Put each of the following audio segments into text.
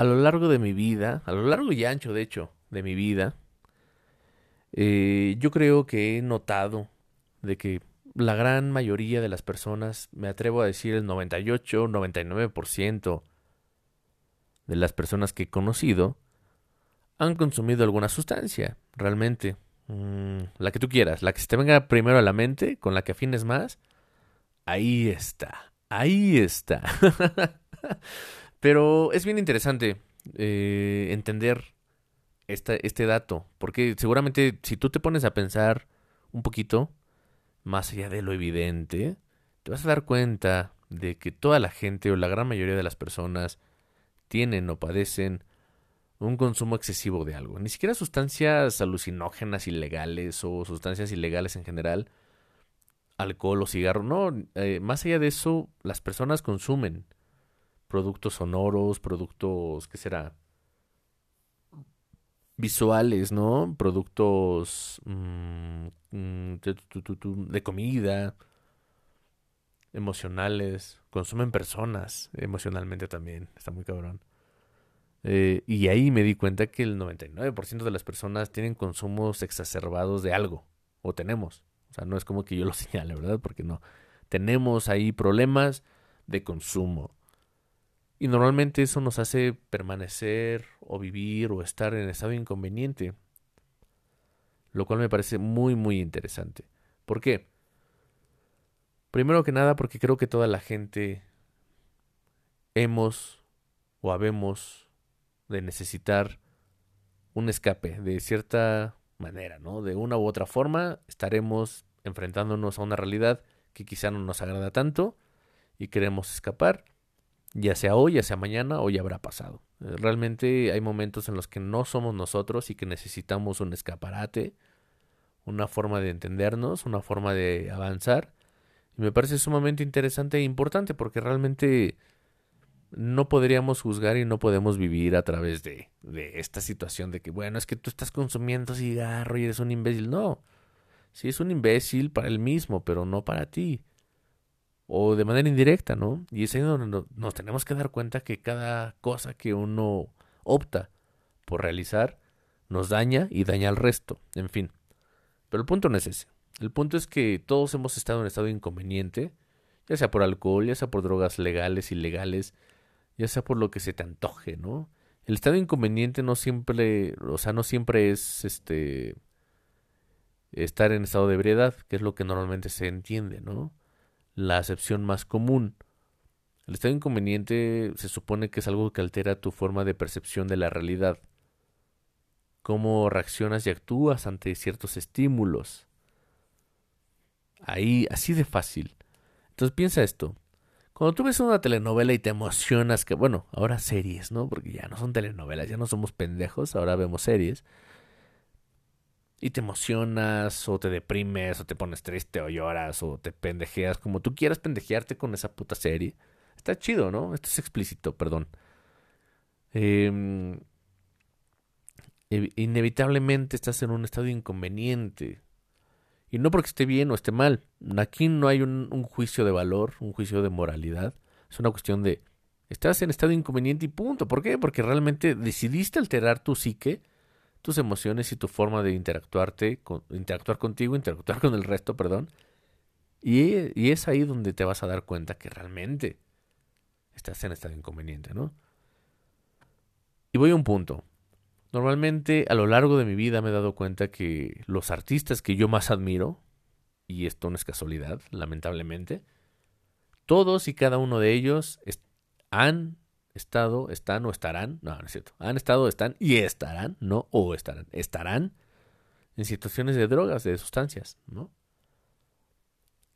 a lo largo de mi vida, a lo largo y ancho de hecho de mi vida, eh, yo creo que he notado de que la gran mayoría de las personas, me atrevo a decir el 98, 99% de las personas que he conocido, han consumido alguna sustancia, realmente. Mm, la que tú quieras, la que se te venga primero a la mente, con la que afines más, ahí está, ahí está. Pero es bien interesante eh, entender este dato, porque seguramente si tú te pones a pensar un poquito, más allá de lo evidente, te vas a dar cuenta de que toda la gente o la gran mayoría de las personas tienen o padecen un consumo excesivo de algo. Ni siquiera sustancias alucinógenas ilegales o sustancias ilegales en general, alcohol o cigarro. No, eh, más allá de eso, las personas consumen productos sonoros, productos, ¿qué será? Visuales, ¿no? Productos mm, de comida, emocionales, consumen personas emocionalmente también, está muy cabrón. Eh, y ahí me di cuenta que el 99% de las personas tienen consumos exacerbados de algo, o tenemos. O sea, no es como que yo lo señale, ¿verdad? Porque no. Tenemos ahí problemas de consumo. Y normalmente eso nos hace permanecer o vivir o estar en estado inconveniente. Lo cual me parece muy, muy interesante. ¿Por qué? Primero que nada porque creo que toda la gente hemos o habemos de necesitar un escape de cierta manera, ¿no? De una u otra forma estaremos enfrentándonos a una realidad que quizá no nos agrada tanto y queremos escapar, ya sea hoy, ya sea mañana o ya habrá pasado. Eh, realmente hay momentos en los que no somos nosotros y que necesitamos un escaparate, una forma de entendernos, una forma de avanzar. Y me parece sumamente interesante e importante porque realmente no podríamos juzgar y no podemos vivir a través de, de, esta situación de que, bueno, es que tú estás consumiendo cigarro y eres un imbécil. No, sí es un imbécil para él mismo, pero no para ti. O de manera indirecta, ¿no? Y es ahí donde nos tenemos que dar cuenta que cada cosa que uno opta por realizar nos daña y daña al resto. En fin. Pero el punto no es ese. El punto es que todos hemos estado en estado inconveniente, ya sea por alcohol, ya sea por drogas legales, ilegales, ya sea por lo que se te antoje, ¿no? El estado inconveniente no siempre, o sea, no siempre es este estar en estado de ebriedad, que es lo que normalmente se entiende, ¿no? La acepción más común. El estado inconveniente se supone que es algo que altera tu forma de percepción de la realidad. Cómo reaccionas y actúas ante ciertos estímulos. Ahí, así de fácil. Entonces piensa esto. Cuando tú ves una telenovela y te emocionas, que bueno, ahora series, ¿no? Porque ya no son telenovelas, ya no somos pendejos, ahora vemos series. Y te emocionas, o te deprimes, o te pones triste, o lloras, o te pendejeas, como tú quieras pendejearte con esa puta serie. Está chido, ¿no? Esto es explícito, perdón. Em, inevitablemente estás en un estado inconveniente. Y no porque esté bien o esté mal. Aquí no hay un, juicio de valor, un juicio de moralidad. Es una cuestión de, estás en estado inconveniente y punto. ¿Por qué? Porque realmente decidiste alterar tu psique, tus emociones y tu forma de interactuarte, interactuar contigo, interactuar con el resto, perdón. Y, y es ahí donde te vas a dar cuenta que realmente estás en estado inconveniente, ¿no? Y voy a un punto. Normalmente a lo largo de mi vida me he dado cuenta que los artistas que yo más admiro, y esto no es casualidad, lamentablemente, todos y cada uno de ellos han estado, están o estarán, no, no es cierto, han estado, están y estarán, no o estarán, estarán en situaciones de drogas, de sustancias, ¿no?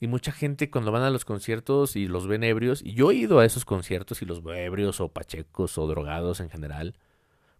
Y mucha gente cuando van a los conciertos y los ven ebrios, y yo he ido a esos conciertos y los veo ebrios o pachecos o drogados en general,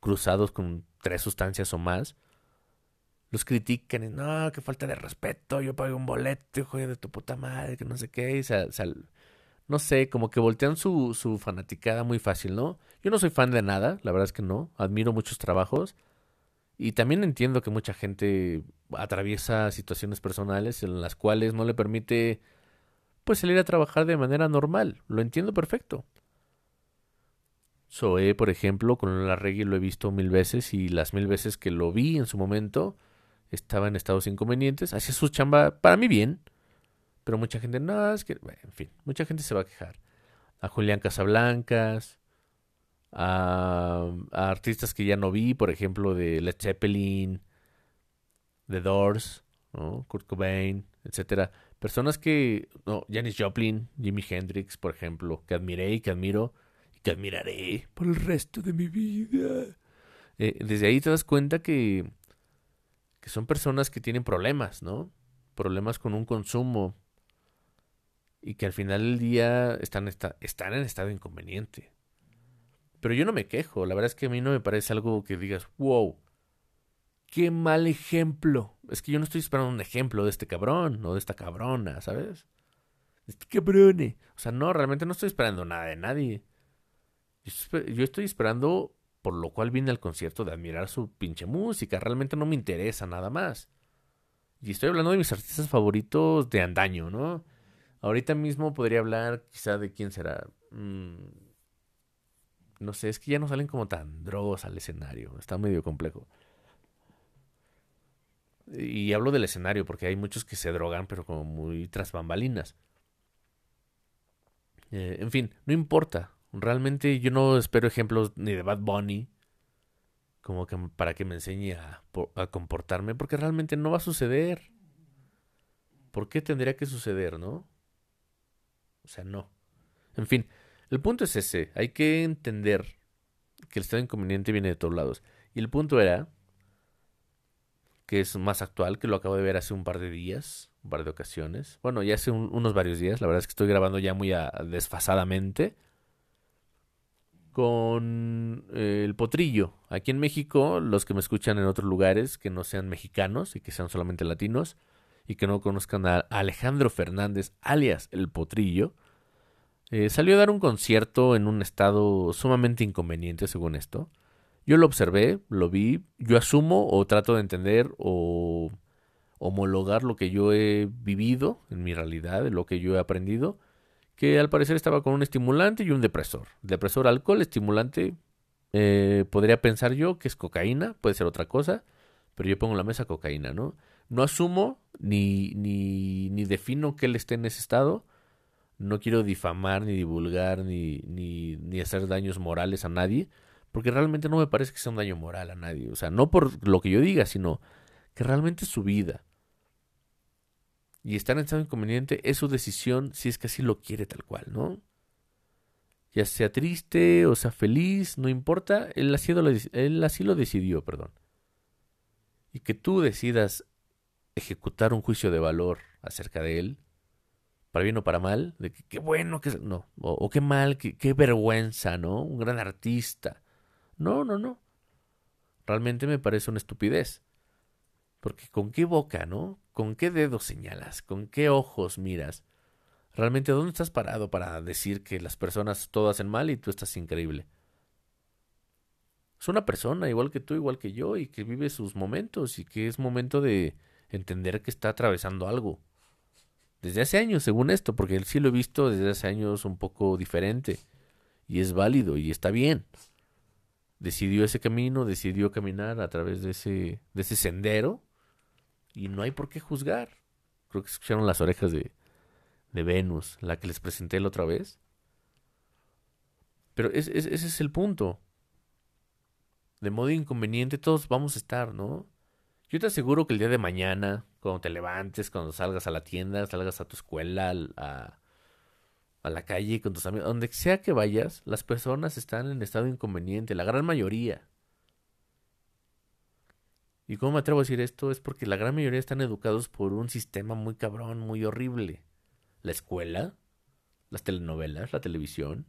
cruzados con tres sustancias o más, los critican y no, que falta de respeto, yo pago un boleto, hijo de tu puta madre, que no sé qué, y no sé, como que voltean su, su fanaticada muy fácil, ¿no? Yo no soy fan de nada, la verdad es que no, admiro muchos trabajos y también entiendo que mucha gente atraviesa situaciones personales en las cuales no le permite pues salir a trabajar de manera normal, lo entiendo perfecto. Zoé, por ejemplo, con la reggae lo he visto mil veces y las mil veces que lo vi en su momento estaba en estados inconvenientes. Hacía su chamba para mí bien, pero mucha gente, no, es que, en fin, mucha gente se va a quejar. A Julián Casablancas, a, a artistas que ya no vi, por ejemplo, de Led Zeppelin, The Doors, ¿no? Kurt Cobain, etcétera. Personas que, no, Janis Joplin, Jimi Hendrix, por ejemplo, que admiré y que admiro y que admiraré por el resto de mi vida. Eh, desde ahí te das cuenta que, que son personas que tienen problemas, ¿no? Problemas con un consumo y que al final del día están, están en estado inconveniente. Pero yo no me quejo, la verdad es que a mí no me parece algo que digas, wow, qué mal ejemplo. Es que yo no estoy esperando un ejemplo de este cabrón o de esta cabrona, ¿sabes? este cabrone. O sea, no, realmente no estoy esperando nada de nadie. Yo estoy esperando, por lo cual vine al concierto, de admirar su pinche música. Realmente no me interesa nada más. Y estoy hablando de mis artistas favoritos de andaño, ¿no? Ahorita mismo podría hablar quizá de quién será. Mm, no sé, es que ya no salen como tan drogos al escenario. Está medio complejo. Y hablo del escenario porque hay muchos que se drogan, pero como muy tras bambalinas. Eh, en fin, no importa. Realmente yo no espero ejemplos ni de Bad Bunny como que para que me enseñe a, a comportarme, porque realmente no va a suceder. ¿Por qué tendría que suceder, no? O sea, no. En fin, el punto es ese. Hay que entender que el estado inconveniente viene de todos lados. Y el punto era que es más actual, que lo acabo de ver hace un par de días, un par de ocasiones. Bueno, ya hace unos varios días, la verdad es que estoy grabando ya muy desfasadamente. Con eh, el potrillo. Aquí en México, los que me escuchan en otros lugares que no sean mexicanos y que sean solamente latinos y que no conozcan a Alejandro Fernández, alias el potrillo, eh, salió a dar un concierto en un estado sumamente inconveniente, según esto. Yo lo observé, lo vi, yo asumo o trato de entender o homologar lo que yo he vivido en mi realidad, lo que yo he aprendido, que al parecer estaba con un estimulante y un depresor. Depresor alcohol, estimulante, eh, podría pensar yo que es cocaína, puede ser otra cosa, pero yo pongo en la mesa cocaína, ¿no? No asumo ni, ni, ni defino que él esté en ese estado. No quiero difamar, ni divulgar, ni, ni, ni hacer daños morales a nadie porque realmente no me parece que sea un daño moral a nadie. O sea, no por lo que yo diga, sino que realmente es su vida. Y estar en estado inconveniente es su decisión si es que así lo quiere tal cual, ¿no? Ya sea triste o sea feliz, no importa, él así, lo, él así lo decidió, perdón. Y que tú decidas ejecutar un juicio de valor acerca de él, para bien o para mal, de que qué bueno que no, o, qué mal, qué vergüenza, ¿no? Un gran artista no, no, no. Realmente me parece una estupidez. Porque con qué boca, ¿no? ¿Con qué dedos señalas? ¿Con qué ojos miras? Realmente, ¿dónde estás parado para decir que las personas todo hacen mal y tú estás increíble? Es una persona igual que tú, igual que yo, y que vive sus momentos y que es momento de entender que está atravesando algo. Desde hace años, según esto, porque él sí lo he visto desde hace años un poco diferente. Y es válido y está bien decidió ese camino, decidió caminar a través de ese, de ese sendero y no hay por qué juzgar. Creo que escucharon las orejas de, de Venus, la que les presenté la otra vez. Pero ese es el punto. De modo inconveniente todos vamos a estar, ¿no? Yo te aseguro que el día de mañana, cuando te levantes, cuando salgas a la tienda, salgas a tu escuela, a, a la calle con tus amigos, donde sea que vayas, las personas están en estado inconveniente, la gran mayoría. ¿Y cómo me atrevo a decir esto? Es porque la gran mayoría están educados por un sistema muy cabrón, muy horrible. La escuela, las telenovelas, la televisión.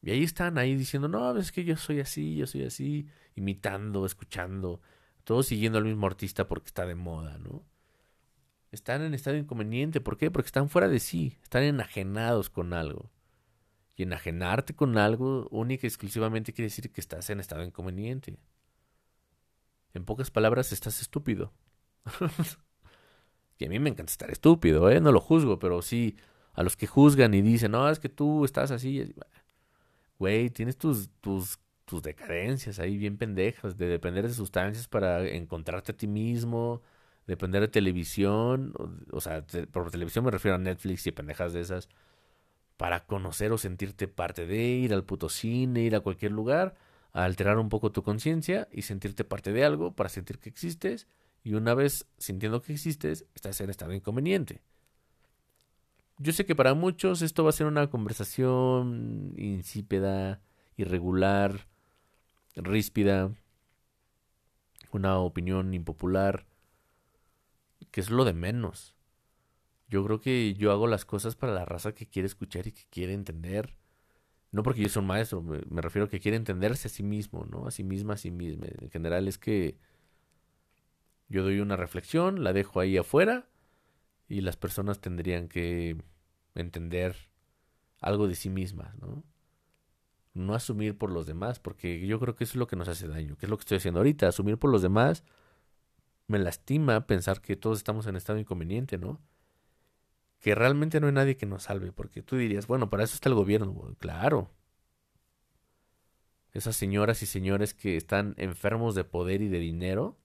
Y ahí están, ahí diciendo, no, es que yo soy así, yo soy así, imitando, escuchando, todos siguiendo al mismo artista porque está de moda, ¿no? Están en estado inconveniente. ¿Por qué? Porque están fuera de sí, están enajenados con algo. Y enajenarte con algo única y exclusivamente quiere decir que estás en estado inconveniente. En pocas palabras, estás estúpido. y a mí me encanta estar estúpido, ¿eh? No lo juzgo, pero sí, a los que juzgan y dicen, no, es que tú estás así. Güey, tienes tus, tus, tus decadencias ahí bien pendejas, de depender de sustancias para encontrarte a ti mismo, depender de televisión, o, sea, por televisión me refiero a Netflix y pendejas de esas, para conocer o sentirte parte de, ir al puto cine, ir a cualquier lugar, a alterar un poco tu conciencia y sentirte parte de algo para sentir que existes, y una vez sintiendo que existes, estás en estado inconveniente. Yo sé que para muchos esto va a ser una conversación insípida, irregular, ríspida, una opinión impopular, que es lo de menos. Yo creo que yo hago las cosas para la raza que quiere escuchar y que quiere entender. No porque yo soy un maestro, me, refiero a que quiere entenderse a sí mismo, ¿no? A sí misma, a sí misma. En general es que yo doy una reflexión, la dejo ahí afuera y las personas tendrían que entender algo de sí mismas, ¿no? No asumir por los demás, porque yo creo que eso es lo que nos hace daño, que es lo que estoy haciendo ahorita, asumir por los demás. Me lastima pensar que todos estamos en estado inconveniente, ¿no? Que realmente no hay nadie que nos salve, porque tú dirías, bueno, para eso está el gobierno, claro. Esas señoras y señores que están enfermos de poder y de dinero,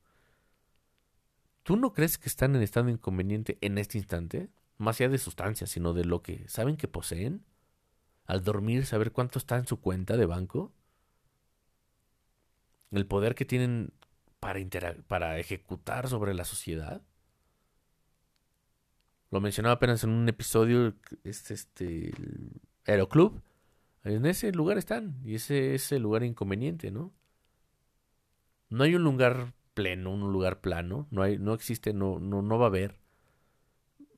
¿Tú no crees que están en estado inconveniente en este instante? Más allá de sustancias, sino de lo que saben que poseen. Al dormir, saber cuánto está en su cuenta de banco. El poder que tienen para, ejecutar sobre la sociedad. Lo mencionaba apenas en un episodio, es este, el Aeroclub. En ese lugar están, y ese es el lugar inconveniente, ¿no? No hay un lugar pleno, un lugar plano. No hay, no existe, no, no, no va a haber.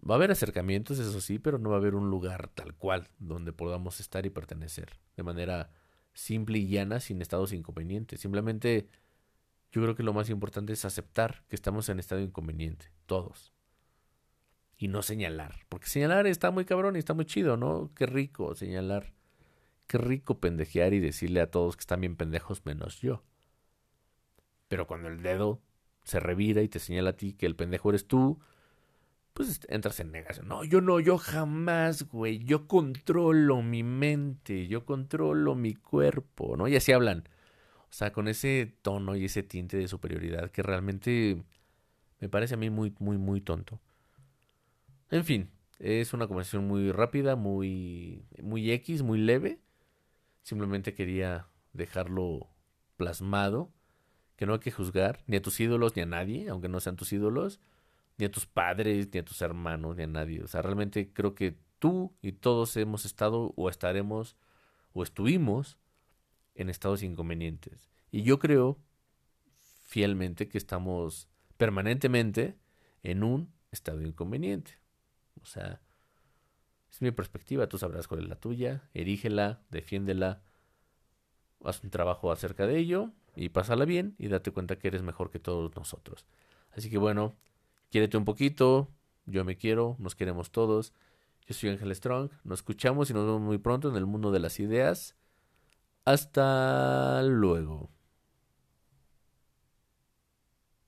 Va a haber acercamientos, eso sí, pero no va a haber un lugar tal cual donde podamos estar y pertenecer. De manera simple y llana, sin estados inconvenientes. Simplemente yo creo que lo más importante es aceptar que estamos en estado inconveniente, todos. Y no señalar. Porque señalar está muy cabrón y está muy chido, ¿no? Qué rico señalar. Qué rico pendejear y decirle a todos que están bien pendejos menos yo. Pero cuando el dedo se revira y te señala a ti que el pendejo eres tú, pues entras en negación. No, yo no, yo jamás, güey. Yo controlo mi mente, yo controlo mi cuerpo, ¿no? Y así hablan. O sea, con ese tono y ese tinte de superioridad que realmente me parece a mí muy, muy, muy tonto. En fin, es una conversación muy rápida, muy, muy X, muy leve. Simplemente quería dejarlo plasmado que no hay que juzgar ni a tus ídolos ni a nadie, aunque no sean tus ídolos, ni a tus padres, ni a tus hermanos, ni a nadie. O sea, realmente creo que tú y todos hemos estado o estaremos o estuvimos en estados inconvenientes. Y yo creo fielmente que estamos permanentemente en un estado inconveniente. O sea, es mi perspectiva, tú sabrás cuál es la tuya, erígela, defiéndela, haz un trabajo acerca de ello y pásala bien y date cuenta que eres mejor que todos nosotros. Así que bueno, quiérete un poquito, yo me quiero, nos queremos todos. Yo soy Ángel Strong, nos escuchamos y nos vemos muy pronto en el mundo de las ideas. Hasta luego.